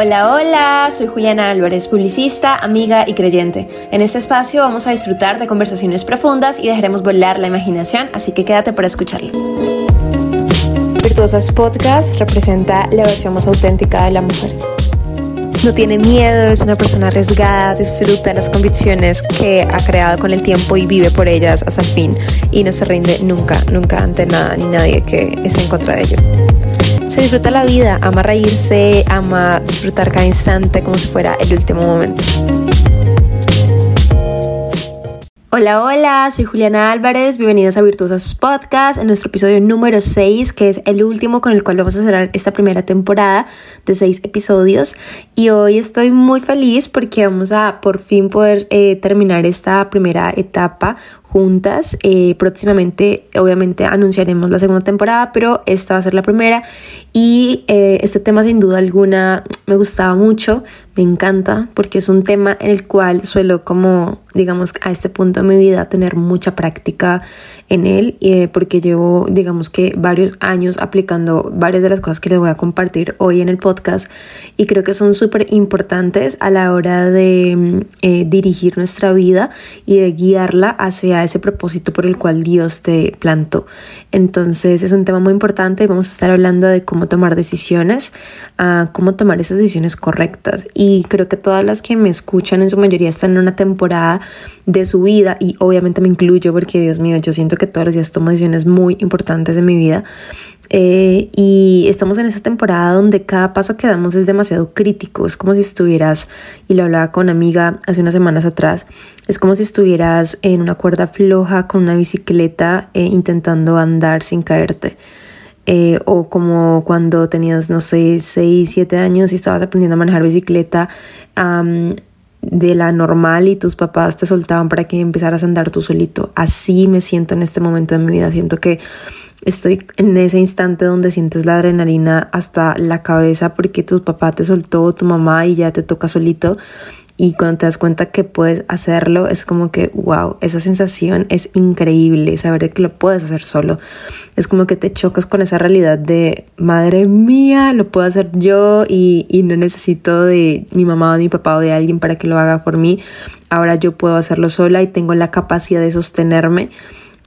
Hola, hola, soy Juliana Álvarez, publicista, amiga y creyente. En este espacio vamos a disfrutar de conversaciones profundas y dejaremos volar la imaginación, así que quédate para escucharlo. Virtuosas Podcast representa la versión más auténtica de la mujer. No tiene miedo, es una persona arriesgada, disfruta las convicciones que ha creado con el tiempo y vive por ellas hasta el fin y no se rinde nunca, nunca ante nada ni nadie que esté en contra de ello se disfruta la vida, ama reírse, ama disfrutar cada instante como si fuera el último momento. Hola, hola, soy Juliana Álvarez, bienvenidos a Virtuosas Podcast, en nuestro episodio número 6, que es el último con el cual vamos a cerrar esta primera temporada de 6 episodios. Y hoy estoy muy feliz porque vamos a por fin poder eh, terminar esta primera etapa juntas. Eh, próximamente, obviamente, anunciaremos la segunda temporada, pero esta va a ser la primera. Y eh, este tema, sin duda alguna, me gustaba mucho, me encanta, porque es un tema en el cual suelo, como, digamos, a este punto de mi vida, tener mucha práctica en él, eh, porque llevo, digamos que, varios años aplicando varias de las cosas que les voy a compartir hoy en el podcast. Y creo que son súper importantes a la hora de dirigir nuestra vida y de guiarla hacia ese propósito por el cual Dios te plantó. Entonces es un tema muy importante y vamos a estar hablando de cómo tomar decisiones, a cómo tomar esas decisiones correctas. Y creo que todas las que me escuchan en su mayoría están en una temporada de su vida y obviamente me incluyo porque Dios mío, yo siento que todos los días tomo decisiones muy importantes en mi vida eh, y estamos en esa temporada donde cada paso que damos es demasiado crítico. Es como si estuvieras, y lo hablaba con una amiga hace unas semanas atrás, es como si estuvieras en una cuerda floja con una bicicleta eh, intentando andar sin caerte. Eh, o como cuando tenías, no sé, 6, 7 años y estabas aprendiendo a manejar bicicleta de la normal y tus papás te soltaban para que empezaras a andar tú solito. Así me siento en este momento de mi vida. Siento que estoy en ese instante donde sientes la adrenalina hasta la cabeza porque tu papá te soltó, tu mamá y ya te toca solito. Y cuando te das cuenta que puedes hacerlo, es como que, wow, esa sensación es increíble, saber que lo puedes hacer solo. Es como que te chocas con esa realidad de, madre mía, lo puedo hacer yo y, y no necesito de mi mamá o de mi papá o de alguien para que lo haga por mí. Ahora yo puedo hacerlo sola y tengo la capacidad de sostenerme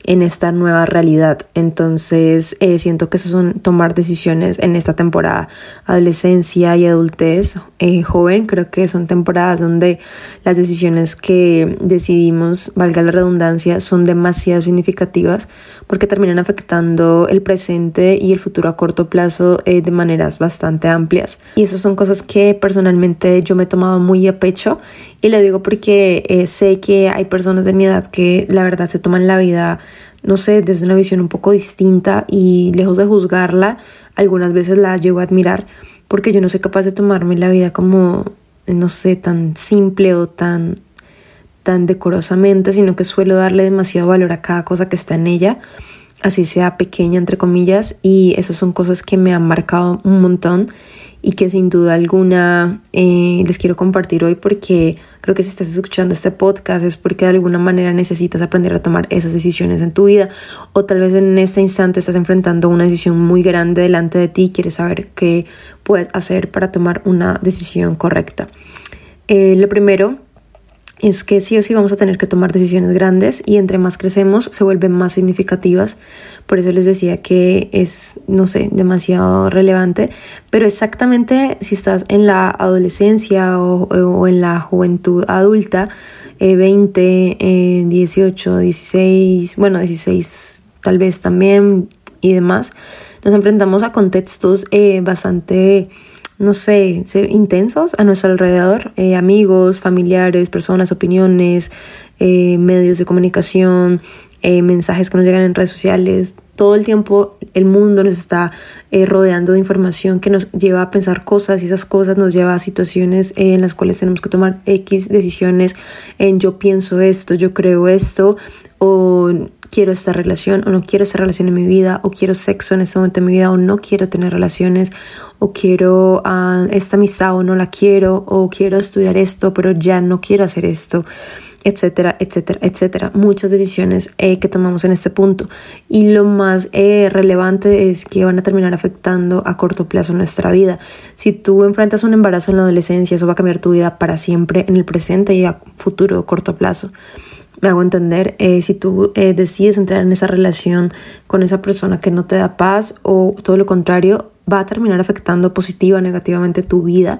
en esta nueva realidad. Entonces eh, siento que eso son tomar decisiones en esta temporada. Adolescencia y adultez eh, joven, creo que son temporadas donde las decisiones que decidimos, valga la redundancia, son demasiado significativas porque terminan afectando el presente y el futuro a corto plazo eh, de maneras bastante amplias. Y eso son cosas que personalmente yo me he tomado muy a pecho y lo digo porque sé que hay personas de mi edad que la verdad se toman la vida no sé, desde una visión un poco distinta y lejos de juzgarla, algunas veces la llego a admirar porque yo no soy capaz de tomarme la vida como, no sé, tan simple o tan, tan decorosamente, sino que suelo darle demasiado valor a cada cosa que está en ella, así sea pequeña, entre comillas, y esas son cosas que me han marcado un montón y que sin duda alguna eh, les quiero compartir hoy porque creo que si estás escuchando este podcast es porque de alguna manera necesitas aprender a tomar esas decisiones en tu vida o tal vez en este instante estás enfrentando una decisión muy grande delante de ti y quieres saber qué puedes hacer para tomar una decisión correcta. Eh, lo primero es que sí o sí vamos a tener que tomar decisiones grandes y entre más crecemos se vuelven más significativas. Por eso les decía que es, no sé, demasiado relevante. Pero exactamente si estás en la adolescencia o, en la juventud adulta, 20, 18, 16, bueno, 16 tal vez también y demás, nos enfrentamos a contextos eh, bastante no sé, intensos a nuestro alrededor, eh, amigos, familiares, personas, opiniones, eh, medios de comunicación, eh, mensajes que nos llegan en redes sociales. Todo el tiempo el mundo nos está rodeando de información que nos lleva a pensar cosas y esas cosas nos lleva a situaciones en las cuales tenemos que tomar X decisiones en yo pienso esto, yo creo esto o quiero esta relación o no quiero esta relación en mi vida o quiero sexo en este momento de mi vida o no quiero tener relaciones o quiero uh, esta amistad o no la quiero o quiero estudiar esto pero ya no quiero hacer esto etcétera, etcétera, etcétera. Muchas decisiones eh, que tomamos en este punto. Y lo más eh, relevante es que van a terminar afectando a corto plazo nuestra vida. Si tú enfrentas un embarazo en la adolescencia, eso va a cambiar tu vida para siempre en el presente y a futuro, corto plazo. Me hago entender, eh, si tú decides entrar en esa relación con esa persona que no te da paz o todo lo contrario, va a terminar afectando positiva o negativamente tu vida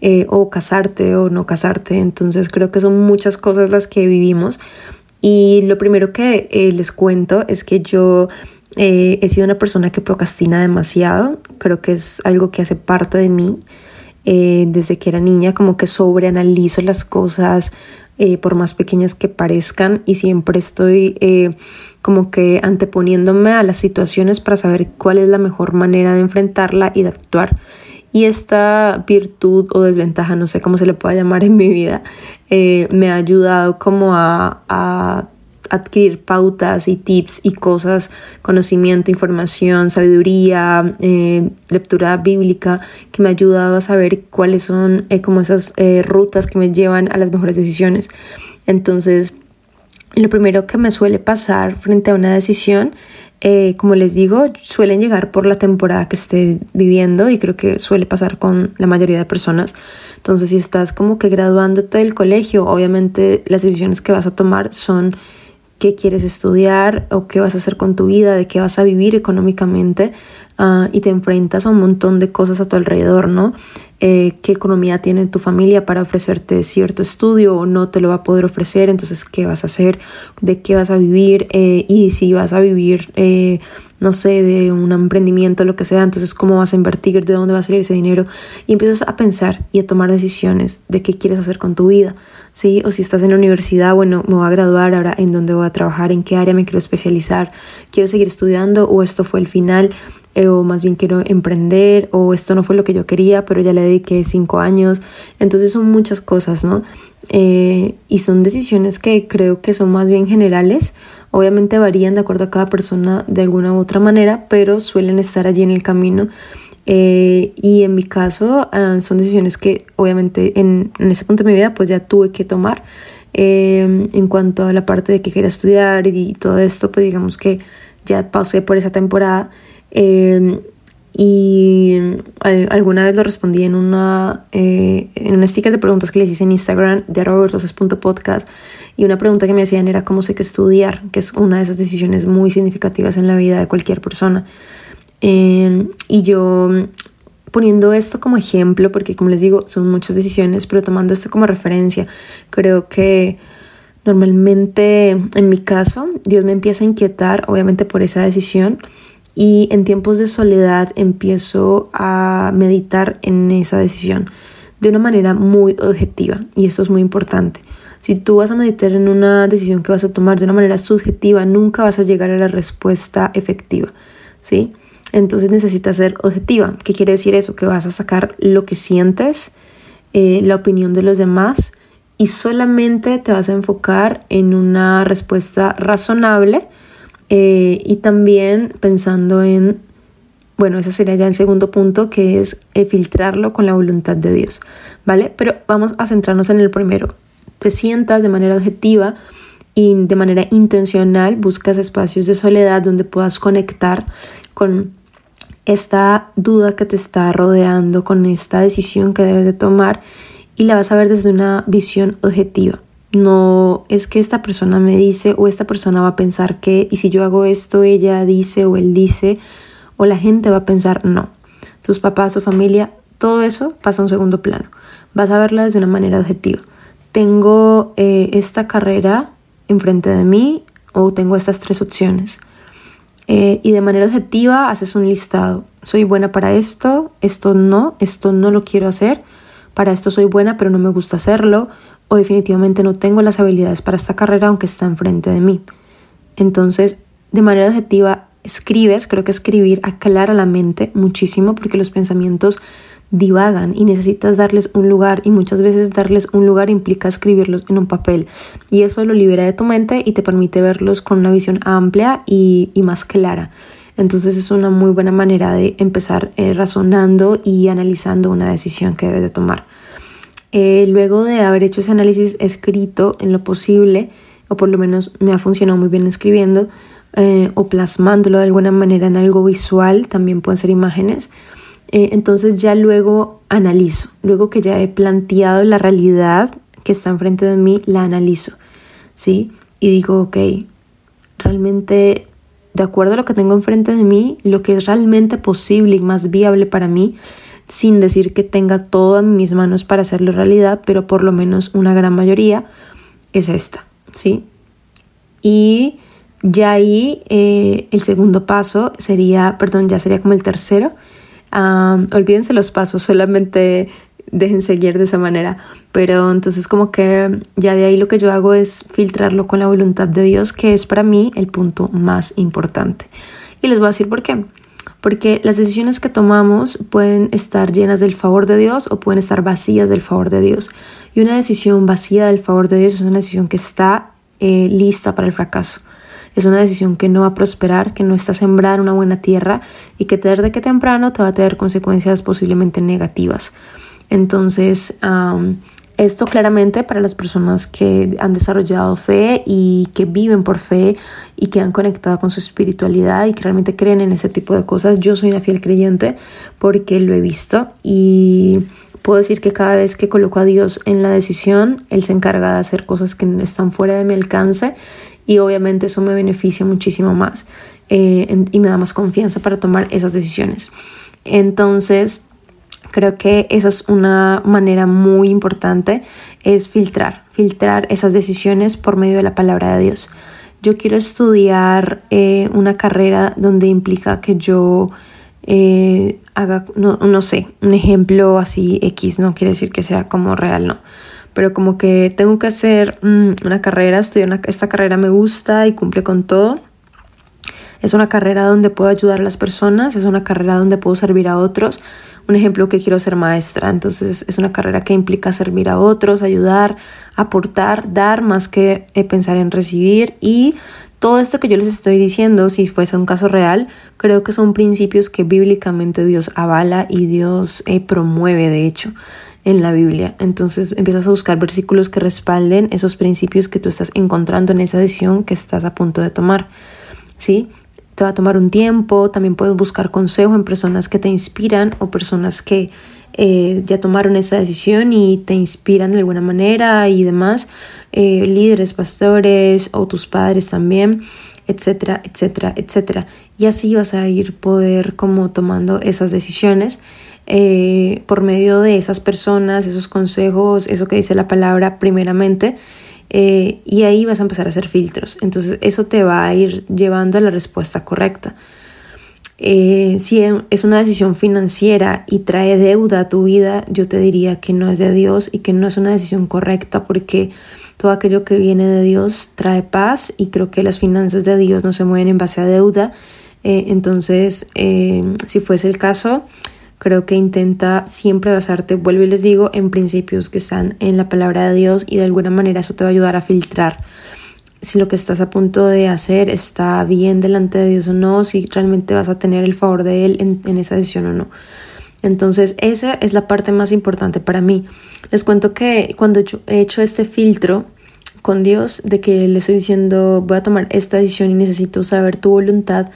eh, o casarte o no casarte. Entonces creo que son muchas cosas las que vivimos. Y lo primero que eh, les cuento es que yo eh, he sido una persona que procrastina demasiado. Creo que es algo que hace parte de mí. Desde que era niña, como que sobreanalizo las cosas, eh, por más pequeñas que parezcan, y siempre estoy eh, como que anteponiéndome a las situaciones para saber cuál es la mejor manera de enfrentarla y de actuar. Y esta virtud o desventaja, no sé cómo se le pueda llamar en mi vida, eh, me ha ayudado como a adquirir pautas y tips y cosas, conocimiento, información, sabiduría, eh, lectura bíblica, que me ha ayudado a saber cuáles son eh, como esas eh, rutas que me llevan a las mejores decisiones. Entonces, lo primero que me suele pasar frente a una decisión, como les digo, suelen llegar por la temporada que esté viviendo y creo que suele pasar con la mayoría de personas. Entonces, si estás como que graduándote del colegio, obviamente las decisiones que vas a tomar son qué quieres estudiar o qué vas a hacer con tu vida, de qué vas a vivir económicamente uh, y te enfrentas a un montón de cosas a tu alrededor, ¿no? Eh, qué economía tiene tu familia para ofrecerte cierto estudio o no te lo va a poder ofrecer, entonces qué vas a hacer, de qué vas a vivir eh, y si vas a vivir, eh, no sé, de un emprendimiento, lo que sea, entonces cómo vas a invertir, de dónde va a salir ese dinero y empiezas a pensar y a tomar decisiones de qué quieres hacer con tu vida, ¿sí? O si estás en la universidad, bueno, me voy a graduar ahora, en dónde voy a trabajar, en qué área me quiero especializar, quiero seguir estudiando o esto fue el final eh, o más bien quiero emprender, o esto no fue lo que yo quería, pero ya le dediqué cinco años. Entonces son muchas cosas, ¿no? Eh, y son decisiones que creo que son más bien generales. Obviamente varían de acuerdo a cada persona de alguna u otra manera, pero suelen estar allí en el camino. Eh, y en mi caso ah, son decisiones que obviamente en, en, ese punto de mi vida pues ya tuve que tomar. en cuanto a la parte de que quería estudiar y todo esto, pues digamos que ya pasé por esa temporada Em, y alguna vez lo respondí en, una, eh, en un sticker de preguntas que les hice en Instagram de robertoses.podcast y una pregunta que me hacían era cómo sé que estudiar, que es una de esas decisiones muy significativas en la vida de cualquier persona. Em, y yo poniendo esto como ejemplo, porque como les digo, son muchas decisiones, pero tomando esto como referencia, creo que normalmente en mi caso Dios me empieza a inquietar, obviamente por esa decisión y en tiempos de soledad empiezo a meditar en esa decisión de una manera muy objetiva y esto es muy importante. Si tú vas a meditar en una decisión que vas a tomar de una manera subjetiva, nunca vas a llegar a la respuesta efectiva, ¿sí? Entonces necesitas ser objetiva. ¿Qué quiere decir eso? Que vas a sacar lo que sientes, eh, la opinión de los demás y solamente te vas a enfocar en una respuesta razonable eh, y también pensando en, bueno, ese sería ya el segundo punto, que es eh, filtrarlo con la voluntad de Dios, ¿vale? Pero vamos a centrarnos en el primero. Te sientas de manera objetiva y de manera intencional buscas espacios de soledad donde puedas conectar con esta duda que te está rodeando, con esta decisión que debes de tomar y la vas a ver desde una visión objetiva. No es que esta persona me dice o esta persona va a pensar que y si yo hago esto ella dice o él dice o la gente va a pensar no. Tus papás, tu familia, todo eso pasa a un segundo plano. Vas a verla desde una manera objetiva. Tengo eh, esta carrera enfrente de mí o tengo estas tres opciones. Eh, y de manera objetiva haces un listado. Soy buena para esto, esto no, esto no lo quiero hacer. Para esto soy buena, pero no me gusta hacerlo o definitivamente no tengo las habilidades para esta carrera aunque está enfrente de mí. Entonces, de manera objetiva, escribes, creo que escribir aclara la mente muchísimo porque los pensamientos divagan y necesitas darles un lugar y muchas veces darles un lugar implica escribirlos en un papel y eso lo libera de tu mente y te permite verlos con una visión amplia y, más clara. Entonces es una muy buena manera de empezar eh, razonando y analizando una decisión que debes de tomar. Eh, luego de haber hecho ese análisis escrito en lo posible, o por lo menos me ha funcionado muy bien escribiendo, eh, o plasmándolo de alguna manera en algo visual, también pueden ser imágenes, eh, entonces ya luego analizo, luego que ya he planteado la realidad que está enfrente de mí, la analizo, ¿sí? Y digo, ok, realmente, de acuerdo a lo que tengo enfrente de mí, lo que es realmente posible y más viable para mí, sin decir que tenga todo en mis manos para hacerlo realidad, pero por lo menos una gran mayoría es esta, ¿sí? Y ya ahí eh, el segundo paso sería, perdón, ya sería como el tercero, olvídense los pasos, solamente dejen seguir de esa manera. Pero entonces como que ya de ahí lo que yo hago es filtrarlo con la voluntad de Dios, que es para mí el punto más importante. Y les voy a decir por qué. Porque las decisiones que tomamos pueden estar llenas del favor de Dios o pueden estar vacías del favor de Dios. Y una decisión vacía del favor de Dios es una decisión que está eh, lista para el fracaso. Es una decisión que no va a prosperar, que no está sembrada en una buena tierra y que tarde que temprano te va a tener consecuencias posiblemente negativas. Entonces, esto claramente para las personas que han desarrollado fe y que viven por fe y que han conectado con su espiritualidad y que realmente creen en ese tipo de cosas. Yo soy una fiel creyente porque lo he visto y puedo decir que cada vez que coloco a Dios en la decisión, Él se encarga de hacer cosas que están fuera de mi alcance y obviamente eso me beneficia muchísimo más eh, y me da más confianza para tomar esas decisiones. Entonces, creo que esa es una manera muy importante, es filtrar, filtrar esas decisiones por medio de la palabra de Dios. Yo quiero estudiar eh, una carrera donde implica que yo eh, haga, no, no sé, un ejemplo así X, no quiere decir que sea como real, no pero como que tengo que hacer mm, una carrera, estudiar esta carrera me gusta y cumple con todo. Es una carrera donde puedo ayudar a las personas, es una carrera donde puedo servir a otros. Un ejemplo que quiero ser maestra, entonces es una carrera que implica servir a otros, ayudar, aportar, dar más que eh, pensar en recibir y todo esto que yo les estoy diciendo, si fuese un caso real, creo que son principios que bíblicamente Dios avala y Dios eh, promueve, de hecho en la Biblia. Entonces empiezas a buscar versículos que respalden esos principios que tú estás encontrando en esa decisión que estás a punto de tomar. ¿Sí? Te va a tomar un tiempo, también puedes buscar consejo en personas que te inspiran o personas que eh, ya tomaron esa decisión y te inspiran de alguna manera y demás, eh, líderes, pastores o tus padres también, etcétera, etcétera, etcétera. Y así vas a ir poder como tomando esas decisiones eh, por medio de esas personas, esos consejos, eso que dice la palabra primeramente, eh, y ahí vas a empezar a hacer filtros. Entonces eso te va a ir llevando a la respuesta correcta. Eh, si es una decisión financiera y trae deuda a tu vida, yo te diría que no es de Dios y que no es una decisión correcta porque todo aquello que viene de Dios trae paz y creo que las finanzas de Dios no se mueven en base a deuda. entonces, si fuese el caso, Creo que intenta siempre basarte, vuelvo y les digo, en principios que están en la palabra de Dios y de alguna manera eso te va a ayudar a filtrar si lo que estás a punto de hacer está bien delante de Dios o no, si realmente vas a tener el favor de Él en, esa decisión o no. Entonces esa es la parte más importante para mí. Les cuento que cuando yo he hecho este filtro con Dios de que le estoy diciendo voy a tomar esta decisión y necesito saber tu voluntad,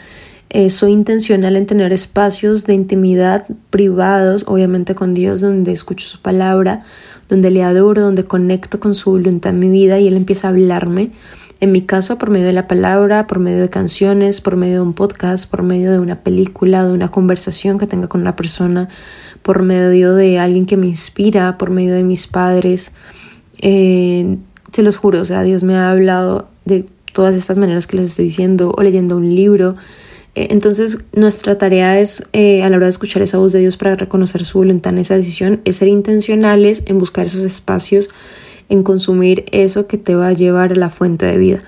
soy intencional en tener espacios de intimidad privados, obviamente con Dios, donde escucho su palabra, donde le adoro, donde conecto con su voluntad en mi vida y Él empieza a hablarme. En mi caso, por medio de la palabra, por medio de canciones, por medio de un podcast, por medio de una película, de una conversación que tenga con una persona, por medio de alguien que me inspira, por medio de mis padres. Eh, se los juro, o sea, Dios me ha hablado de todas estas maneras que les estoy diciendo, o leyendo un libro, entonces, nuestra tarea es, eh, a la hora de escuchar esa voz de Dios para reconocer su voluntad en esa decisión, es ser intencionales en buscar esos espacios, en consumir eso que te va a llevar a la fuente de vida,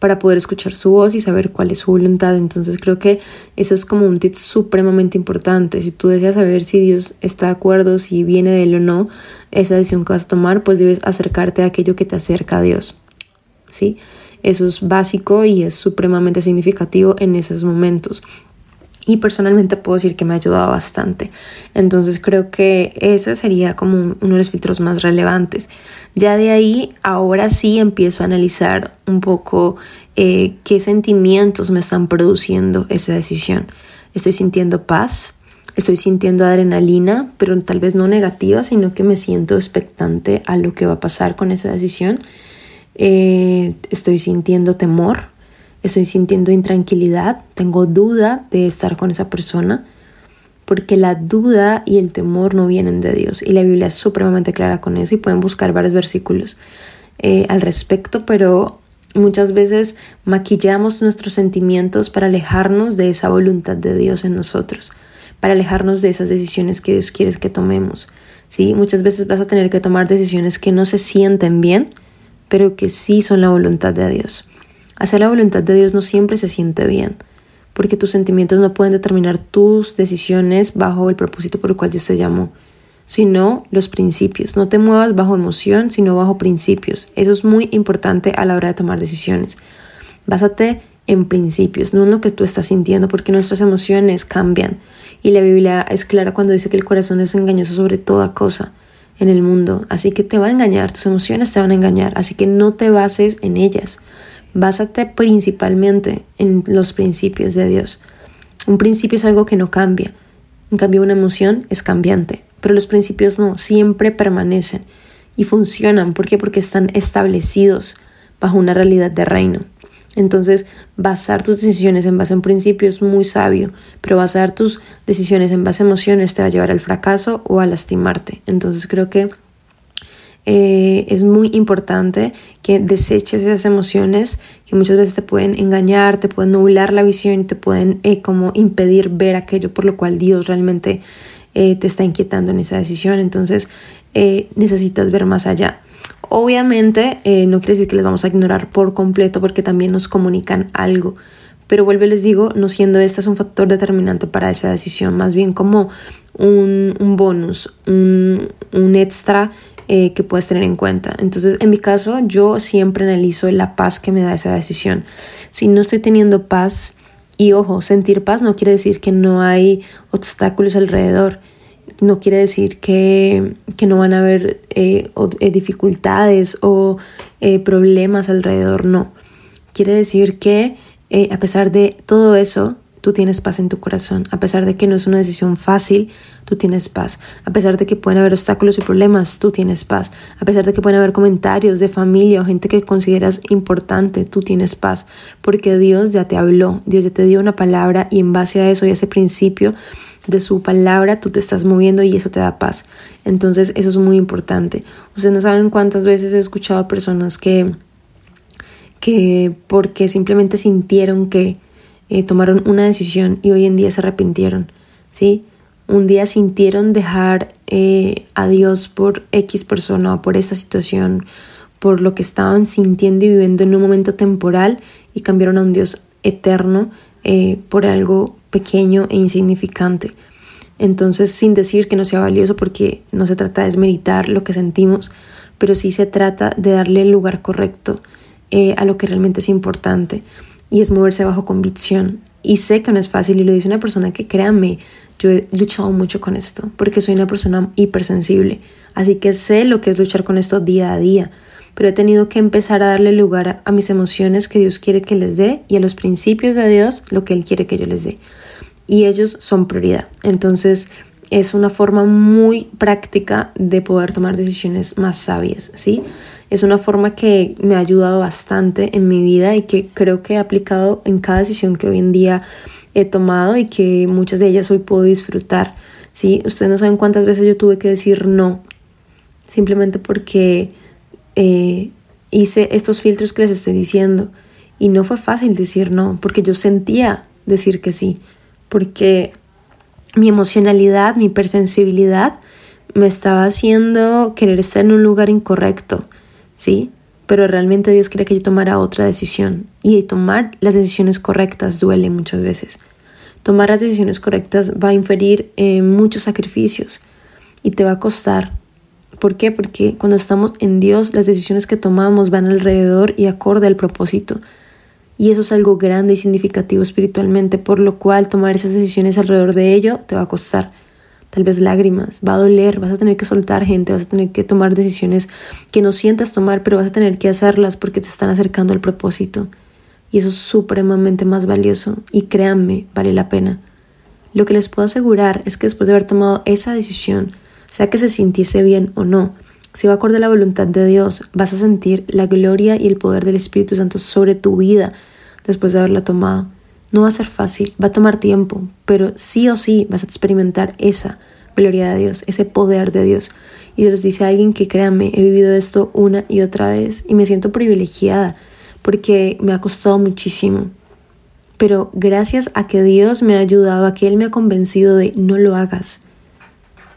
para poder escuchar su voz y saber cuál es su voluntad. Entonces, creo que eso es como un tip supremamente importante. Si tú deseas saber si Dios está de acuerdo, si viene de él o no, esa decisión que vas a tomar, pues debes acercarte a aquello que te acerca a Dios. ¿Sí? Eso es básico y es supremamente significativo en esos momentos. y personalmente puedo decir que me ha ayudado bastante. Entonces creo que ese sería como uno de los filtros más relevantes. Ya de ahí, ahora sí empiezo a analizar un poco eh, qué sentimientos me están produciendo esa decisión. Estoy sintiendo paz, estoy sintiendo adrenalina, pero tal vez no negativa, sino que me siento expectante a lo que va a pasar con esa decisión. Eh, estoy sintiendo temor, estoy sintiendo intranquilidad, tengo duda de estar con esa persona, porque la duda y el temor no vienen de Dios. Y la Biblia es supremamente clara con eso y pueden buscar varios versículos eh, al respecto, pero muchas veces maquillamos nuestros sentimientos para alejarnos de esa voluntad de Dios en nosotros, para alejarnos de esas decisiones que Dios quiere que tomemos. ¿sí? Muchas veces vas a tener que tomar decisiones que no se sienten bien, pero que sí son la voluntad de Dios. Hacer la voluntad de Dios no siempre se siente bien, porque tus sentimientos no pueden determinar tus decisiones bajo el propósito por el cual Dios te llamó, sino los principios. No te muevas bajo emoción, sino bajo principios. Eso es muy importante a la hora de tomar decisiones. Básate en principios, no en lo que tú estás sintiendo, porque nuestras emociones cambian. Y la Biblia es clara cuando dice que el corazón es engañoso sobre toda cosa en el mundo. Así que te va a engañar, tus emociones te van a engañar. Así que no te bases en ellas. Básate principalmente en los principios de Dios. Un principio es algo que no cambia. En cambio, una emoción es cambiante. Pero los principios no, siempre permanecen y funcionan. ¿Por qué? Porque están establecidos bajo una realidad de reino. Entonces, basar tus decisiones en base a un principio es muy sabio, pero basar tus decisiones en base a emociones te va a llevar al fracaso o a lastimarte. Entonces, creo que eh, es muy importante que deseches esas emociones que muchas veces te pueden engañar, te pueden nublar la visión y te pueden eh, como impedir ver aquello por lo cual Dios realmente eh, te está inquietando en esa decisión. Entonces necesitas ver más allá. Obviamente no quiere decir que les vamos a ignorar por completo porque también nos comunican algo. Pero vuelvo les digo, no siendo este es un factor determinante para esa decisión, más bien como un, un bonus, un, un extra eh, que puedes tener en cuenta. Entonces, en mi caso, yo siempre analizo la paz que me da esa decisión. Si no estoy teniendo paz, y ojo, sentir paz no quiere decir que no hay obstáculos alrededor. No quiere decir que, no van a haber eh, eh, dificultades o problemas alrededor. No. Quiere decir que a pesar de todo eso, tú tienes paz en tu corazón. A pesar de que no es una decisión fácil, tú tienes paz. A pesar de que pueden haber obstáculos y problemas, tú tienes paz. A pesar de que pueden haber comentarios de familia o gente que consideras importante, tú tienes paz. Porque Dios ya te habló, Dios ya te dio una palabra y en base a eso y a ese principio de su palabra tú te estás moviendo y eso te da paz. Entonces eso es muy importante. Ustedes no saben cuántas veces he escuchado a personas que, que porque simplemente sintieron que eh, tomaron una decisión y hoy en día se arrepintieron, ¿sí? Un día sintieron dejar eh, a Dios por X persona o por esta situación, por lo que estaban sintiendo y viviendo en un momento temporal y cambiaron a un Dios eterno eh, por algo pequeño e insignificante. Entonces, sin decir que no sea valioso, porque no se trata de desmeritar lo que sentimos, pero sí se trata de darle el lugar correcto a lo que realmente es importante y es moverse bajo convicción. Y sé que no es fácil y lo dice una persona que créanme, yo he luchado mucho con esto porque soy una persona hipersensible. Así que sé lo que es luchar con esto día a día. Pero he tenido que empezar a darle lugar a, mis emociones que Dios quiere que les dé y a los principios de Dios lo que Él quiere que yo les dé. Y ellos son prioridad. Entonces es una forma muy práctica de poder tomar decisiones más sabias, ¿sí? Es una forma que me ha ayudado bastante en mi vida y que creo que he aplicado en cada decisión que hoy en día he tomado y que muchas de ellas hoy puedo disfrutar. ¿sí? Ustedes no saben cuántas veces yo tuve que decir no, simplemente porque eh, hice estos filtros que les estoy diciendo. Y no fue fácil decir no, porque yo sentía decir que sí, porque mi emocionalidad, mi hipersensibilidad me estaba haciendo querer estar en un lugar incorrecto. ¿sí? Pero realmente Dios quiere que yo tomara otra decisión. Y tomar las decisiones correctas duele muchas veces. Tomar las decisiones correctas va a inferir muchos sacrificios y te va a costar. ¿Por qué? Porque cuando estamos en Dios, las decisiones que tomamos van alrededor y acorde al propósito. Y eso es algo grande y significativo espiritualmente, por lo cual tomar esas decisiones alrededor de ello te va a costar. Tal vez lágrimas, va a doler, vas a tener que soltar gente, vas a tener que tomar decisiones que no sientas tomar, pero vas a tener que hacerlas porque te están acercando al propósito. Y eso es supremamente más valioso y créanme, vale la pena. Lo que les puedo asegurar es que después de haber tomado esa decisión, sea que se sintiese bien o no, si va acorde a la voluntad de Dios, vas a sentir la gloria y el poder del Espíritu Santo sobre tu vida después de haberla tomado. No va a ser fácil, va a tomar tiempo, pero sí o sí vas a experimentar esa gloria de Dios, ese poder de Dios. Y se los dice alguien que créanme, he vivido esto una y otra vez y me siento privilegiada porque me ha costado muchísimo. Pero gracias a que Dios me ha ayudado, a que Él me ha convencido de no lo hagas,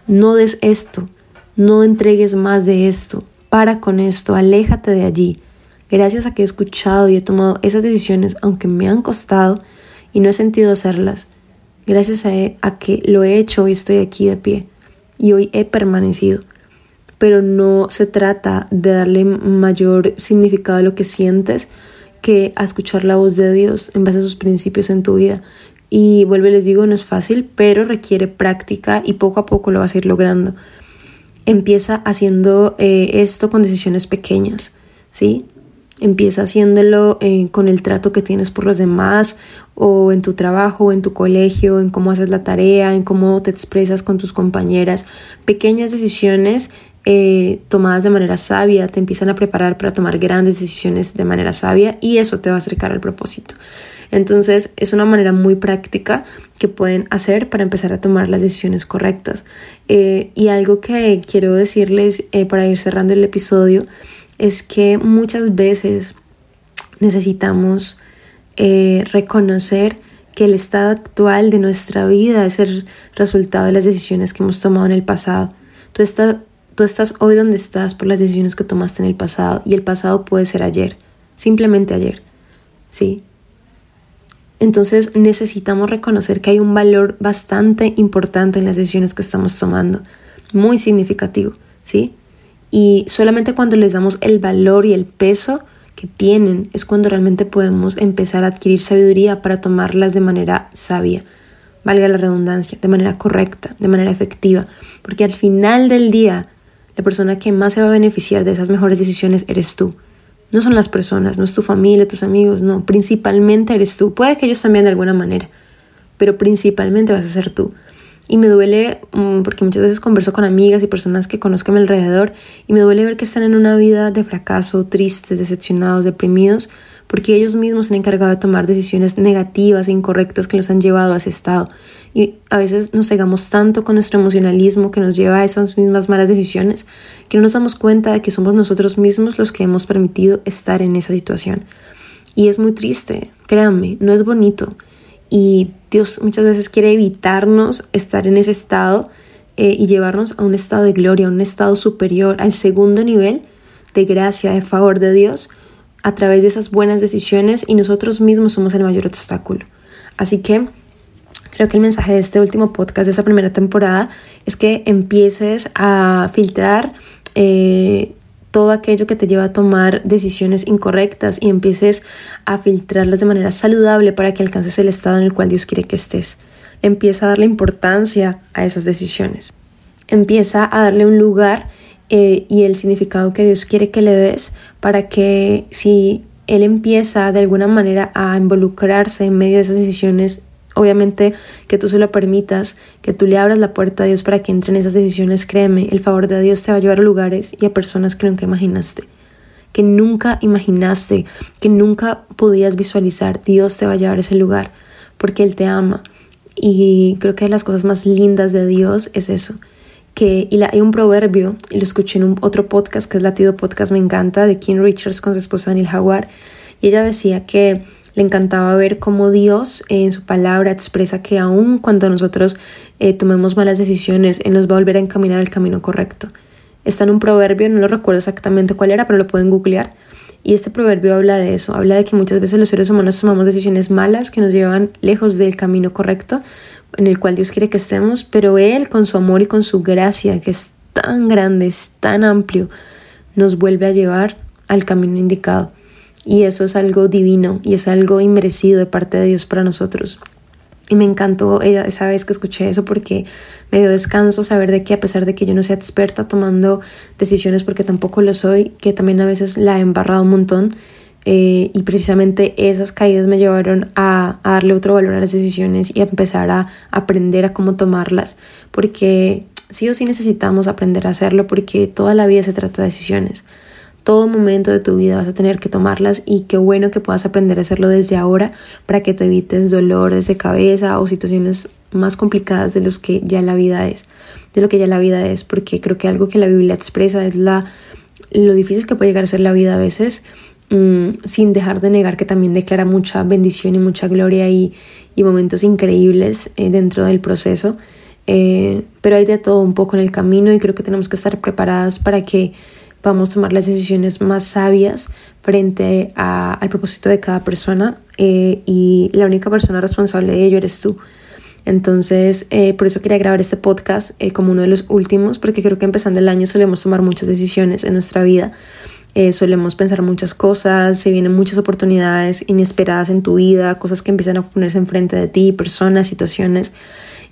no des esto, no entregues más de esto, para con esto, aléjate de allí. Gracias a que he escuchado y he tomado esas decisiones, aunque me han costado y no he sentido hacerlas, gracias a, que lo he hecho y estoy aquí de pie y hoy he permanecido. Pero no se trata de darle mayor significado a lo que sientes que a escuchar la voz de Dios en base a sus principios en tu vida. Y vuelvo les digo, no es fácil, pero requiere práctica y poco a poco lo vas a ir logrando. Empieza haciendo eh, esto con decisiones pequeñas, ¿sí? Empieza haciéndolo eh, con el trato que tienes por los demás o en tu trabajo, en tu colegio, en cómo haces la tarea, en cómo te expresas con tus compañeras. Pequeñas decisiones eh, tomadas de manera sabia te empiezan a preparar para tomar grandes decisiones de manera sabia y eso te va a acercar al propósito. Entonces es una manera muy práctica que pueden hacer para empezar a tomar las decisiones correctas. Eh, y algo que quiero decirles eh, para ir cerrando el episodio es que muchas veces necesitamos eh, reconocer que el estado actual de nuestra vida es el resultado de las decisiones que hemos tomado en el pasado. Tú, tú estás hoy donde estás por las decisiones que tomaste en el pasado y el pasado puede ser ayer, simplemente ayer. Sí, entonces necesitamos reconocer que hay un valor bastante importante en las decisiones que estamos tomando, muy significativo, ¿sí? Y solamente cuando les damos el valor y el peso que tienen es cuando realmente podemos empezar a adquirir sabiduría para tomarlas de manera sabia, valga la redundancia, de manera correcta, de manera efectiva, porque al final del día la persona que más se va a beneficiar de esas mejores decisiones eres tú. No son las personas, no es tu familia, tus amigos, no, principalmente eres tú. Puede que ellos también de alguna manera, pero principalmente vas a ser tú. Y me duele mm, porque muchas veces converso con amigas y personas que conozco a mi alrededor y me duele ver que están en una vida de fracaso, tristes, decepcionados, deprimidos, porque ellos mismos se han encargado de tomar decisiones negativas e incorrectas que los han llevado a ese estado. Y a veces nos cegamos tanto con nuestro emocionalismo que nos lleva a esas mismas malas decisiones que no nos damos cuenta de que somos nosotros mismos los que hemos permitido estar en esa situación. Y es muy triste, créanme, no es bonito. Y Dios muchas veces quiere evitarnos estar en ese estado eh, y llevarnos a un estado de gloria, a un estado superior, al segundo nivel de gracia, de favor de Dios, a través de esas buenas decisiones y nosotros mismos somos el mayor obstáculo. Así que creo que el mensaje de este último podcast, de esta primera temporada, es que empieces a filtrar eh, todo aquello que te lleva a tomar decisiones incorrectas y empieces a filtrarlas de manera saludable para que alcances el estado en el cual Dios quiere que estés. Empieza a darle importancia a esas decisiones. Empieza a darle un lugar eh, y el significado que Dios quiere que le des para que si Él empieza de alguna manera a involucrarse en medio de esas decisiones, obviamente que tú se lo permitas, que tú le abras la puerta a Dios para que entre en esas decisiones, créeme, el favor de Dios te va a llevar a lugares y a personas que nunca imaginaste que nunca imaginaste, que nunca podías visualizar, Dios te va a llevar a ese lugar porque Él te ama. Y creo que las cosas más lindas de Dios es eso, que y hay un proverbio, y lo escuché en un otro podcast, que es Latido Podcast, me encanta, de King Richards con su esposa Daniel Jaguar, y ella decía que le encantaba ver cómo Dios en su palabra expresa que aun cuando nosotros eh, tomemos malas decisiones, Él nos va a volver a encaminar al camino correcto. Está en un proverbio, no lo recuerdo exactamente cuál era, pero lo pueden googlear. Y este proverbio habla de eso, habla de que muchas veces los seres humanos tomamos decisiones malas que nos llevan lejos del camino correcto, en el cual Dios quiere que estemos, pero Él con su amor y con su gracia, que es tan grande, es tan amplio, nos vuelve a llevar al camino indicado. Y eso es algo divino y es algo inmerecido de parte de Dios para nosotros. Y me encantó esa vez que escuché eso porque me dio descanso saber de que a pesar de que yo no sea experta tomando decisiones porque tampoco lo soy, que también a veces la he embarrado un montón eh, y precisamente esas caídas me llevaron a, darle otro valor a las decisiones y a empezar a aprender a cómo tomarlas porque sí o sí necesitamos aprender a hacerlo porque toda la vida se trata de decisiones. Todo momento de tu vida vas a tener que tomarlas y qué bueno que puedas aprender a hacerlo desde ahora para que te evites dolores de cabeza o situaciones más complicadas de los que ya la vida es, de lo que ya la vida es, porque creo que algo que la Biblia expresa es la lo difícil que puede llegar a ser la vida a veces, sin dejar de negar que también declara mucha bendición y mucha gloria y, y momentos increíbles eh, dentro del proceso. Eh, pero hay de todo un poco en el camino y creo que tenemos que estar preparadas para que podamos tomar las decisiones más sabias frente al propósito de cada persona eh, y la única persona responsable de ello eres tú. Entonces, por eso quería grabar este podcast como uno de los últimos, porque creo que empezando el año solemos tomar muchas decisiones en nuestra vida. Solemos pensar muchas cosas, se vienen muchas oportunidades inesperadas en tu vida, cosas que empiezan a ponerse enfrente de ti, personas, situaciones,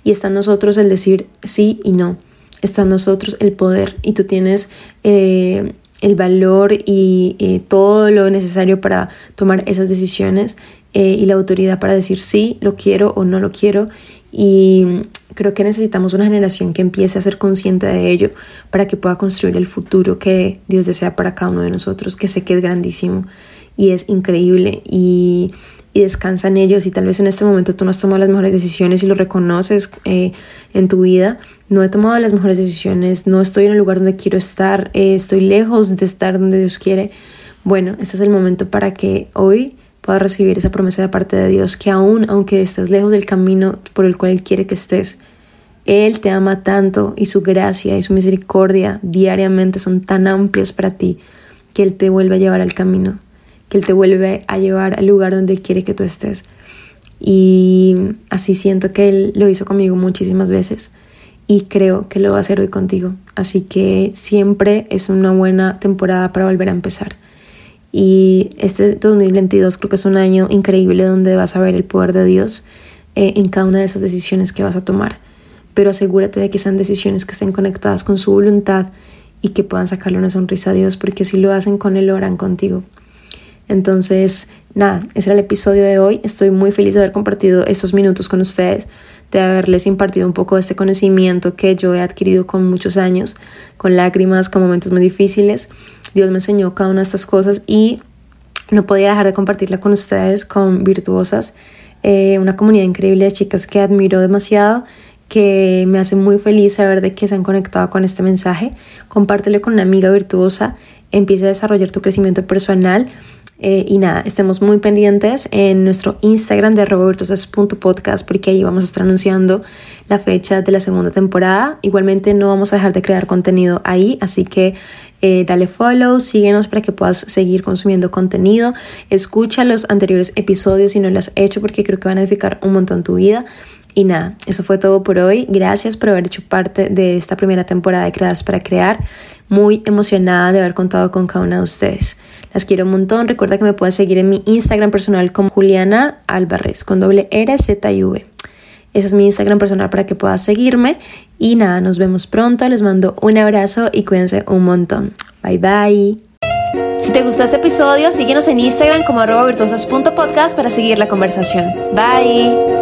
y está en nosotros el decir sí y no está en nosotros el poder y tú tienes eh, el valor y eh, todo lo necesario para tomar esas decisiones eh, y la autoridad para decir sí, lo quiero o no lo quiero. Y creo que necesitamos una generación que empiece a ser consciente de ello para que pueda construir el futuro que Dios desea para cada uno de nosotros, que sé que es grandísimo y es increíble. Y y descansa en ellos y tal vez en este momento tú no has tomado las mejores decisiones y lo reconoces eh, en tu vida, no he tomado las mejores decisiones, no estoy en el lugar donde quiero estar, eh, estoy lejos de estar donde Dios quiere, bueno, este es el momento para que hoy puedas recibir esa promesa de parte de Dios, que aún aunque estés lejos del camino por el cual Él quiere que estés, Él te ama tanto y su gracia y su misericordia diariamente son tan amplios para ti que Él te vuelve a llevar al camino que Él te vuelve a llevar al lugar donde Él quiere que tú estés. Y así siento que Él lo hizo conmigo muchísimas veces y creo que lo va a hacer hoy contigo. Así que siempre es una buena temporada para volver a empezar. Y este 2022 creo que es un año increíble donde vas a ver el poder de Dios eh, en cada una de esas decisiones que vas a tomar. Pero asegúrate de que sean decisiones que estén conectadas con su voluntad y que puedan sacarle una sonrisa a Dios, porque si lo hacen con Él, lo harán contigo. Entonces, nada, ese era el episodio de hoy. Estoy muy feliz de haber compartido esos minutos con ustedes, de haberles impartido un poco de este conocimiento que yo he adquirido con muchos años, con lágrimas, con momentos muy difíciles. Dios me enseñó cada una de estas cosas y no podía dejar de compartirla con ustedes, con Virtuosas, eh, una comunidad increíble de chicas que admiro demasiado que me hace muy feliz saber de que se han conectado con este mensaje. Compártelo con una amiga virtuosa, empieza a desarrollar tu crecimiento personal eh, y nada, estemos muy pendientes en nuestro Instagram de robovirtuosas.podcast porque ahí vamos a estar anunciando la fecha de la segunda temporada. Igualmente no vamos a dejar de crear contenido ahí, así que eh, dale follow, síguenos para que puedas seguir consumiendo contenido. Escucha los anteriores episodios si no lo has hecho porque creo que van a edificar un montón tu vida. Y nada, eso fue todo por hoy. Gracias por haber hecho parte de esta primera temporada de Creadas para Crear. Muy emocionada de haber contado con cada una de ustedes. Las quiero un montón. Recuerda que me puedes seguir en mi Instagram personal como Juliana Álvarez con doble R, Z y V. Ese es mi Instagram personal para que puedas seguirme. Y nada, nos vemos pronto. Les mando un abrazo y cuídense un montón. Bye bye. Si te gustó este episodio, síguenos en Instagram como arroba virtuosas.podcast para seguir la conversación. Bye.